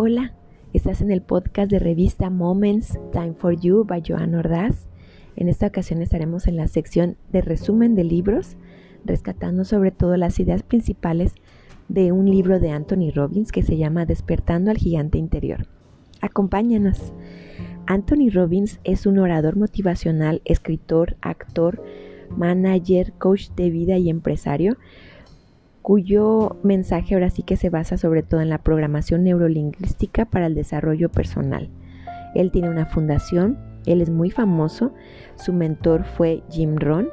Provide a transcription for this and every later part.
Hola, estás en el podcast de revista Moments Time for You by Joan Ordaz. En esta ocasión estaremos en la sección de resumen de libros, rescatando sobre todo las ideas principales de un libro de Anthony Robbins que se llama Despertando al Gigante Interior. Acompáñanos. Anthony Robbins es un orador motivacional, escritor, actor, manager, coach de vida y empresario cuyo mensaje ahora sí que se basa sobre todo en la programación neurolingüística para el desarrollo personal. Él tiene una fundación, él es muy famoso, su mentor fue Jim Rohn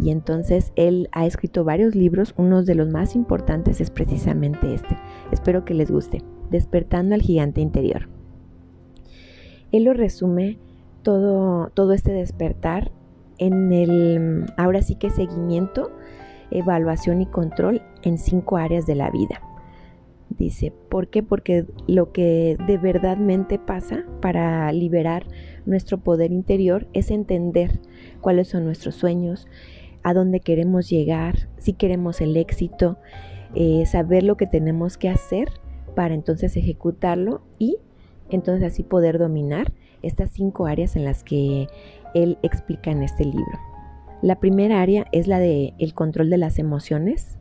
y entonces él ha escrito varios libros, uno de los más importantes es precisamente este. Espero que les guste, Despertando al gigante interior. Él lo resume todo, todo este despertar en el, ahora sí que seguimiento evaluación y control en cinco áreas de la vida. Dice, ¿por qué? Porque lo que de verdadmente pasa para liberar nuestro poder interior es entender cuáles son nuestros sueños, a dónde queremos llegar, si queremos el éxito, eh, saber lo que tenemos que hacer para entonces ejecutarlo y entonces así poder dominar estas cinco áreas en las que él explica en este libro. La primera área es la de el control de las emociones.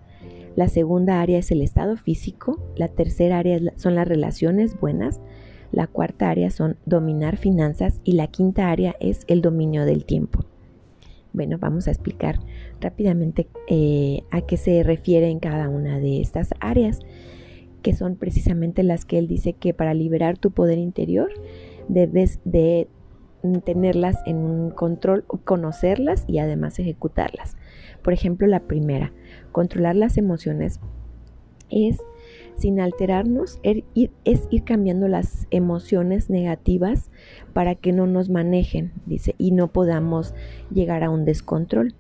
La segunda área es el estado físico. La tercera área son las relaciones buenas. La cuarta área son dominar finanzas y la quinta área es el dominio del tiempo. Bueno, vamos a explicar rápidamente eh, a qué se refiere en cada una de estas áreas, que son precisamente las que él dice que para liberar tu poder interior debes de tenerlas en un control, conocerlas y además ejecutarlas. Por ejemplo, la primera, controlar las emociones es sin alterarnos, er, es ir cambiando las emociones negativas para que no nos manejen, dice, y no podamos llegar a un descontrol.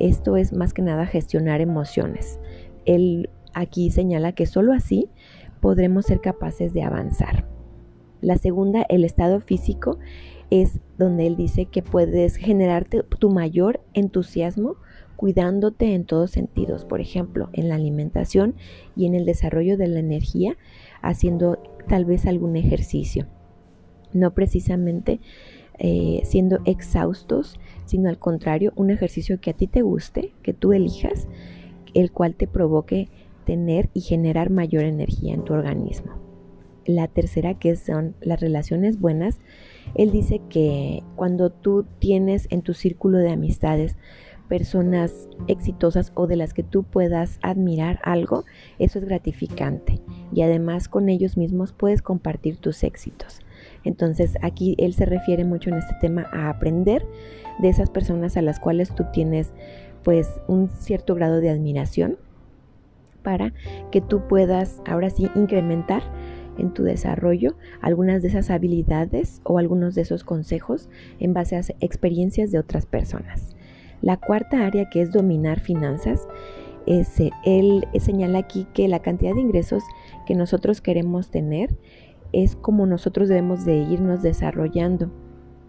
Esto es más que nada gestionar emociones. Él aquí señala que solo así podremos ser capaces de avanzar. La segunda, el estado físico, es donde él dice que puedes generarte tu mayor entusiasmo cuidándote en todos sentidos, por ejemplo, en la alimentación y en el desarrollo de la energía, haciendo tal vez algún ejercicio. No precisamente eh, siendo exhaustos, sino al contrario, un ejercicio que a ti te guste, que tú elijas, el cual te provoque tener y generar mayor energía en tu organismo. La tercera, que son las relaciones buenas, él dice que cuando tú tienes en tu círculo de amistades personas exitosas o de las que tú puedas admirar algo, eso es gratificante y además con ellos mismos puedes compartir tus éxitos. Entonces aquí él se refiere mucho en este tema a aprender de esas personas a las cuales tú tienes pues un cierto grado de admiración para que tú puedas ahora sí incrementar en tu desarrollo algunas de esas habilidades o algunos de esos consejos en base a experiencias de otras personas. La cuarta área que es dominar finanzas, es, él señala aquí que la cantidad de ingresos que nosotros queremos tener es como nosotros debemos de irnos desarrollando.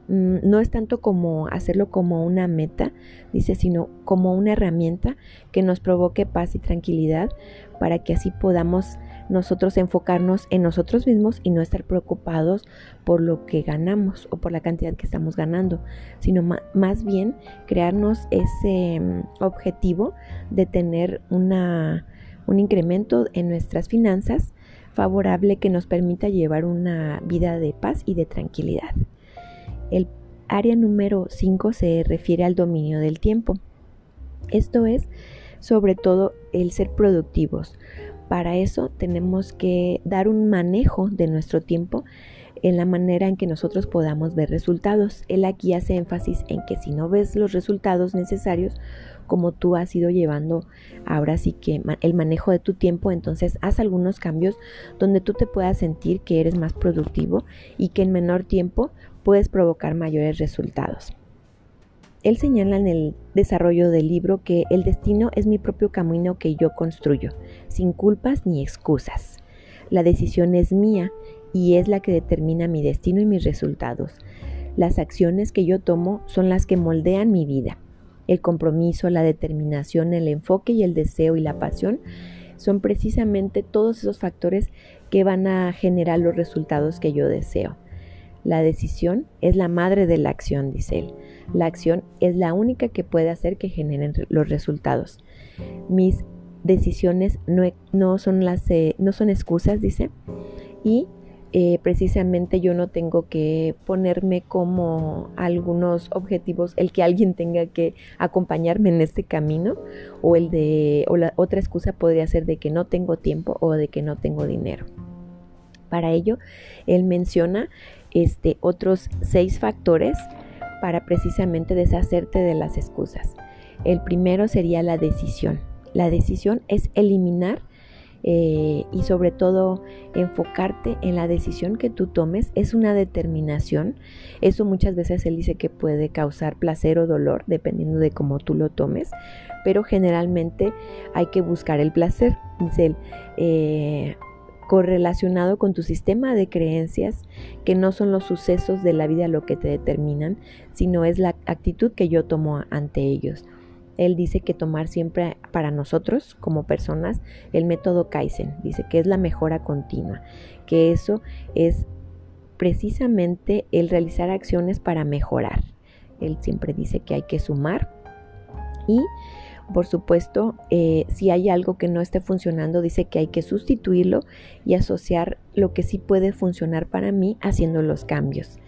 Mm, no es tanto como hacerlo como una meta, dice, sino como una herramienta que nos provoque paz y tranquilidad para que así podamos nosotros enfocarnos en nosotros mismos y no estar preocupados por lo que ganamos o por la cantidad que estamos ganando, sino más bien crearnos ese mm, objetivo de tener una, un incremento en nuestras finanzas favorable que nos permita llevar una vida de paz y de tranquilidad. El área número 5 se refiere al dominio del tiempo. Esto es sobre todo el ser productivos. Para eso tenemos que dar un manejo de nuestro tiempo en la manera en que nosotros podamos ver resultados. Él aquí hace énfasis en que si no ves los resultados necesarios, como tú has ido llevando ahora sí que el manejo de tu tiempo, entonces haz algunos cambios donde tú te puedas sentir que eres más productivo y que en menor tiempo puedes provocar mayores resultados. Él señala en el desarrollo del libro que el destino es mi propio camino que yo construyo, sin culpas ni excusas. La decisión es mía y es la que determina mi destino y mis resultados. Las acciones que yo tomo son las que moldean mi vida. El compromiso, la determinación, el enfoque y el deseo y la pasión son precisamente todos esos factores que van a generar los resultados que yo deseo. La decisión es la madre de la acción, dice él. La acción es la única que puede hacer que generen los resultados. Mis decisiones no, son, las, eh, no son excusas, dice, y eh, precisamente yo no tengo que ponerme como algunos objetivos, el que alguien tenga que acompañarme en este camino o el de o la otra excusa podría ser de que no tengo tiempo o de que no tengo dinero. Para ello, él menciona este, otros seis factores para precisamente deshacerte de las excusas. El primero sería la decisión. La decisión es eliminar eh, y sobre todo enfocarte en la decisión que tú tomes. Es una determinación. Eso muchas veces él dice que puede causar placer o dolor dependiendo de cómo tú lo tomes, pero generalmente hay que buscar el placer. Dice él, eh, correlacionado con tu sistema de creencias, que no son los sucesos de la vida lo que te determinan, sino es la actitud que yo tomo ante ellos. Él dice que tomar siempre para nosotros como personas el método Kaizen, dice que es la mejora continua, que eso es precisamente el realizar acciones para mejorar. Él siempre dice que hay que sumar y por supuesto, eh, si hay algo que no esté funcionando, dice que hay que sustituirlo y asociar lo que sí puede funcionar para mí haciendo los cambios.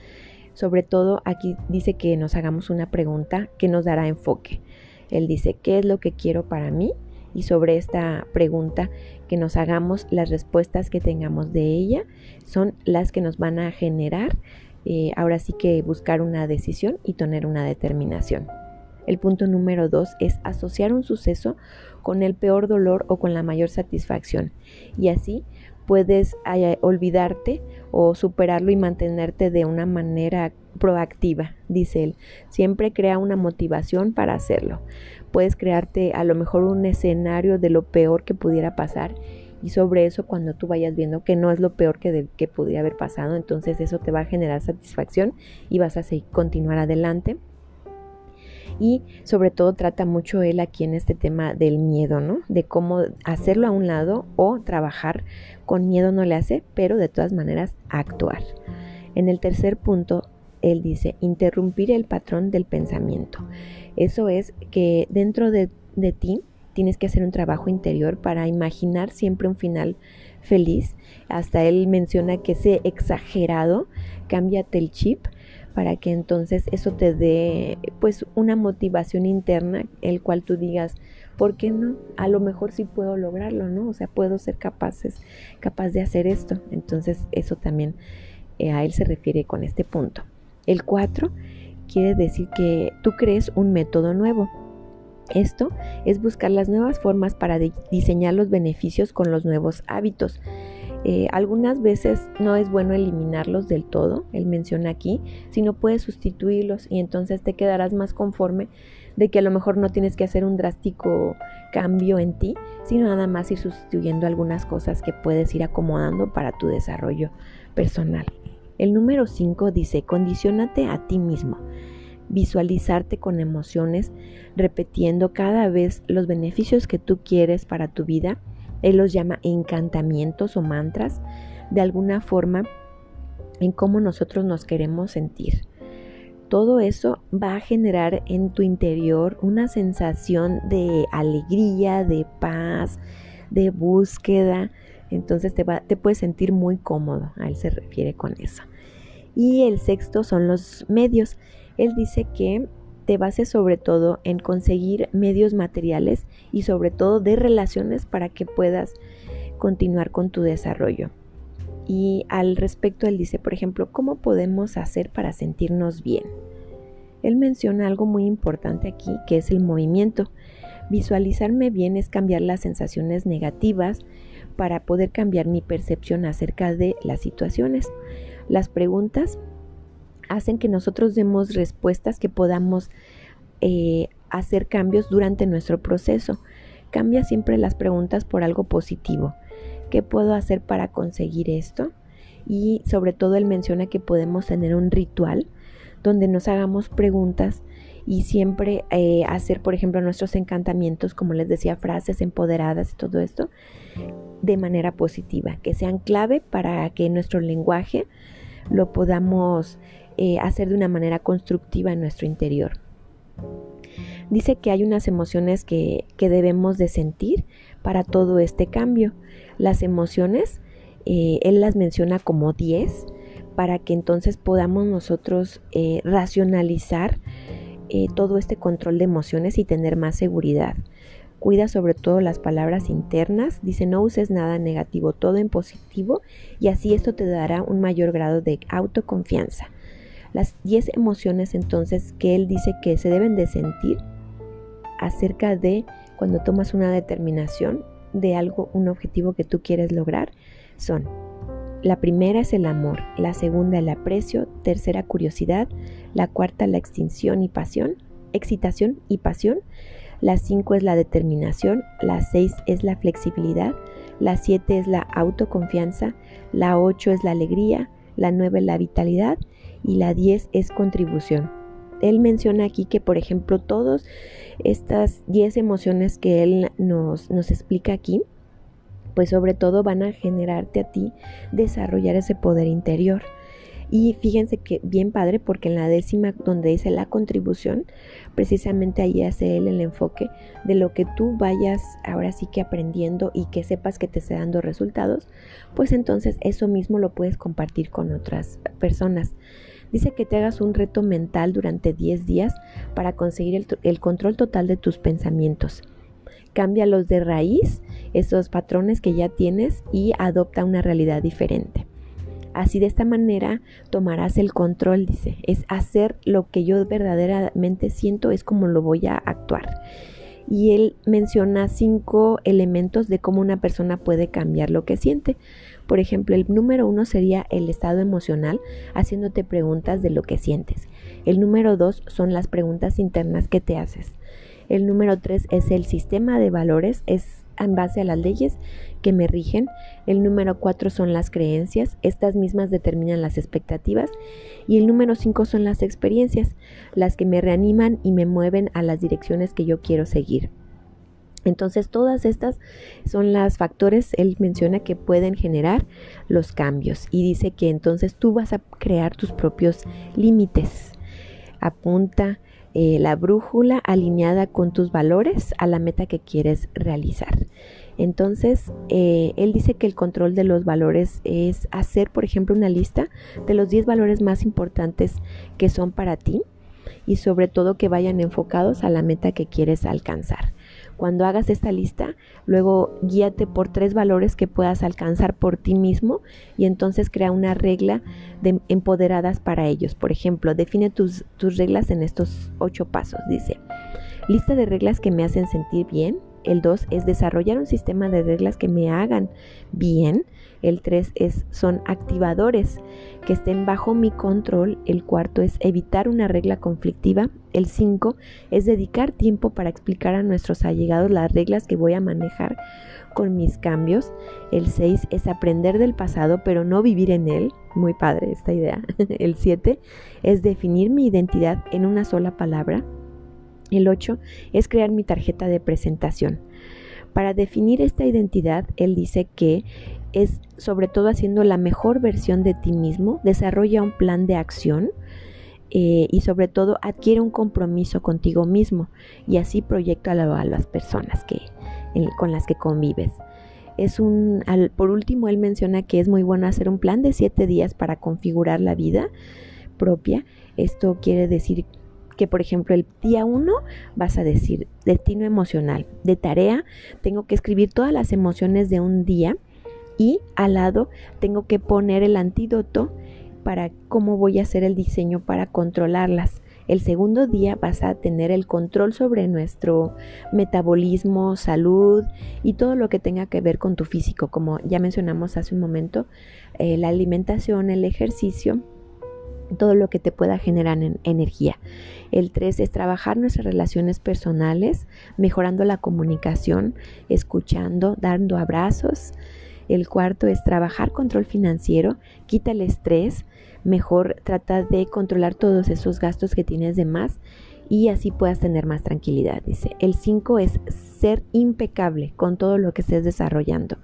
Sobre todo aquí dice que nos hagamos una pregunta que nos dará enfoque. Él dice, ¿qué es lo que quiero para mí? Y sobre esta pregunta que nos hagamos, las respuestas que tengamos de ella son las que nos van a generar eh, ahora sí que buscar una decisión y tener una determinación. El punto número dos es asociar un suceso con el peor dolor o con la mayor satisfacción. Y así puedes eh, olvidarte o superarlo y mantenerte de una manera proactiva, dice él. Siempre crea una motivación para hacerlo. Puedes crearte a lo mejor un escenario de lo peor que pudiera pasar y sobre eso cuando tú vayas viendo que no es lo peor que, que pudiera haber pasado, entonces eso te va a generar satisfacción y vas a seguir, continuar adelante y sobre todo trata mucho él aquí en este tema del miedo, ¿no? De cómo hacerlo a un lado o trabajar con miedo no le hace, pero de todas maneras actuar. En el tercer punto, él dice, interrumpir el patrón del pensamiento. Eso es que dentro de, de ti tienes que hacer un trabajo interior para imaginar siempre un final feliz. Hasta él menciona que ese exagerado, cámbiate el chip para que entonces eso te dé pues una motivación interna, el cual tú digas, ¿por qué no? A lo mejor sí puedo lograrlo, ¿no? O sea, puedo ser capaces, capaz de hacer esto. Entonces eso también eh, a él se refiere con este punto. El 4 quiere decir que tú crees un método nuevo. Esto es buscar las nuevas formas para diseñar los beneficios con los nuevos hábitos. Eh, algunas veces no es bueno eliminarlos del todo, él menciona aquí, sino puedes sustituirlos y entonces te quedarás más conforme de que a lo mejor no tienes que hacer un drástico cambio en ti, sino nada más ir sustituyendo algunas cosas que puedes ir acomodando para tu desarrollo personal. El número 5 dice, condicionate a ti mismo. Visualizarte con emociones, repitiendo cada vez los beneficios que tú quieres para tu vida él los llama encantamientos o mantras, de alguna forma en cómo nosotros nos queremos sentir. Todo eso va a generar en tu interior una sensación de alegría, de paz, de búsqueda. Entonces te, te puedes sentir muy cómodo. A él se refiere con eso. Y el sexto son los medios. Él dice que te bases sobre todo en conseguir medios materiales y sobre todo de relaciones para que puedas continuar con tu desarrollo. Y al respecto él dice, por ejemplo, ¿cómo podemos hacer para sentirnos bien? Él menciona algo muy importante aquí, que es el movimiento. Visualizarme bien es cambiar las sensaciones negativas para poder cambiar mi percepción acerca de las situaciones. Las preguntas hacen que nosotros demos respuestas que podamos eh, hacer cambios durante nuestro proceso. Cambia siempre las preguntas por algo positivo. ¿Qué puedo hacer para conseguir esto? Y sobre todo él menciona que podemos tener un ritual donde nos hagamos preguntas y siempre eh, hacer, por ejemplo, nuestros encantamientos, como les decía, frases empoderadas y todo esto, de manera positiva, que sean clave para que nuestro lenguaje lo podamos eh, hacer de una manera constructiva en nuestro interior. Dice que hay unas emociones que, debemos de sentir para todo este cambio. Las emociones, eh, él las menciona como 10 para que entonces podamos nosotros eh, racionalizar todo este control de emociones y tener más seguridad. Cuida sobre todo las palabras internas. Dice no uses nada negativo, todo en positivo y así esto te dará un mayor grado de autoconfianza. Las 10 emociones entonces que él dice que se deben de sentir acerca de cuando tomas una determinación de algo, un objetivo que tú quieres lograr, son la primera es el amor, la segunda el aprecio, tercera curiosidad, la cuarta la extinción y pasión, excitación y pasión, la 5 es la determinación, la 6 es la flexibilidad, la 7 es la autoconfianza, la 8 es la alegría, la 9 la vitalidad y la 10 es contribución. Él menciona aquí que, por ejemplo, todas estas 10 emociones que él nos, nos explica aquí, pues sobre todo van a generarte a ti desarrollar ese poder interior. Y fíjense que bien padre porque en la décima donde dice la contribución, precisamente ahí hace él el enfoque de lo que tú vayas ahora sí que aprendiendo y que sepas que te esté dando resultados, pues entonces eso mismo lo puedes compartir con otras personas. Dice que te hagas un reto mental durante 10 días para conseguir el, control total de tus pensamientos. Cámbialos de raíz, esos patrones que ya tienes y adopta una realidad diferente. Así de esta manera tomarás el control, dice. Es hacer lo que yo verdaderamente siento, es como lo voy a actuar. Y él menciona cinco elementos de cómo una persona puede cambiar lo que siente. Por ejemplo, el número uno sería el estado emocional, haciéndote preguntas de lo que sientes. El número dos son las preguntas internas que te haces. El número tres es el sistema de valores, es en base a las leyes que me rigen. El número cuatro son las creencias, estas mismas determinan las expectativas. Y el número cinco son las experiencias, las que me reaniman y me mueven a las direcciones que yo quiero seguir. Entonces todas estas son las factores, él menciona que pueden generar los cambios y dice que entonces tú vas a crear tus propios límites. Apunta eh, la brújula alineada con tus valores a la meta que quieres realizar. Entonces, eh, él dice que el control de los valores es hacer, por ejemplo, una lista de los 10 valores más importantes que son para ti y sobre todo que vayan enfocados a la meta que quieres alcanzar. Cuando hagas esta lista, luego guíate por tres valores que puedas alcanzar por ti mismo y entonces crea una regla de empoderadas para ellos. Por ejemplo, define tus, tus reglas en estos ocho pasos. Dice, lista de reglas que me hacen sentir bien, el 2 es desarrollar un sistema de reglas que me hagan bien. El 3 es son activadores que estén bajo mi control. El cuarto es evitar una regla conflictiva. El 5 es dedicar tiempo para explicar a nuestros allegados las reglas que voy a manejar con mis cambios. El 6 es aprender del pasado pero no vivir en él. Muy padre esta idea. El 7 es definir mi identidad en una sola palabra. El 8 es crear mi tarjeta de presentación. Para definir esta identidad, él dice que es sobre todo haciendo la mejor versión de ti mismo, desarrolla un plan de acción eh, y sobre todo adquiere un compromiso contigo mismo y así proyecta a las personas que, con las que convives. Es un, por último, él menciona que es muy bueno hacer un plan de siete días para configurar la vida propia. Esto quiere decir que, por ejemplo, el día 1 vas a decir destino emocional. De tarea, tengo que escribir todas las emociones de un día y al lado tengo que poner el antídoto para cómo voy a hacer el diseño para controlarlas. El segundo día vas a tener el control sobre nuestro metabolismo, salud y todo lo que tenga que ver con tu físico, como ya mencionamos hace un momento, eh, la alimentación, el ejercicio todo lo que te pueda generar energía. El 3 es trabajar nuestras relaciones personales, mejorando la comunicación, escuchando, dando abrazos. El cuarto es trabajar control financiero, quita el estrés, mejor trata de controlar todos esos gastos que tienes de más y así puedas tener más tranquilidad. Dice, el 5 es ser impecable con todo lo que estés desarrollando.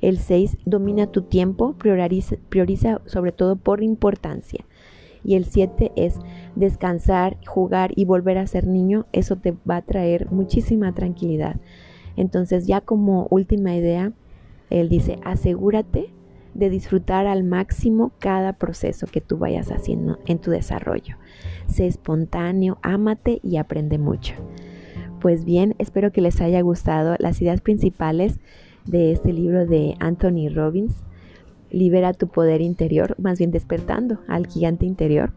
El 6 domina tu tiempo, prioriza, prioriza sobre todo por importancia. Y el 7 es descansar, jugar y volver a ser niño. Eso te va a traer muchísima tranquilidad. Entonces ya como última idea, él dice, asegúrate de disfrutar al máximo cada proceso que tú vayas haciendo en tu desarrollo. Sé espontáneo, ámate y aprende mucho. Pues bien, espero que les haya gustado las ideas principales de este libro de Anthony Robbins. Libera tu poder interior, más bien despertando al gigante interior.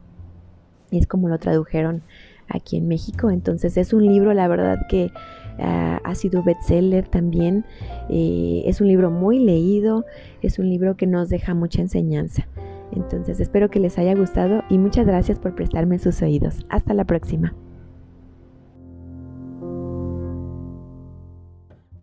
Es como lo tradujeron aquí en México. Entonces es un libro, la verdad que ah, ha sido bestseller también. Eh, es un libro muy leído, es un libro que nos deja mucha enseñanza. Entonces espero que les haya gustado y muchas gracias por prestarme sus oídos. Hasta la próxima.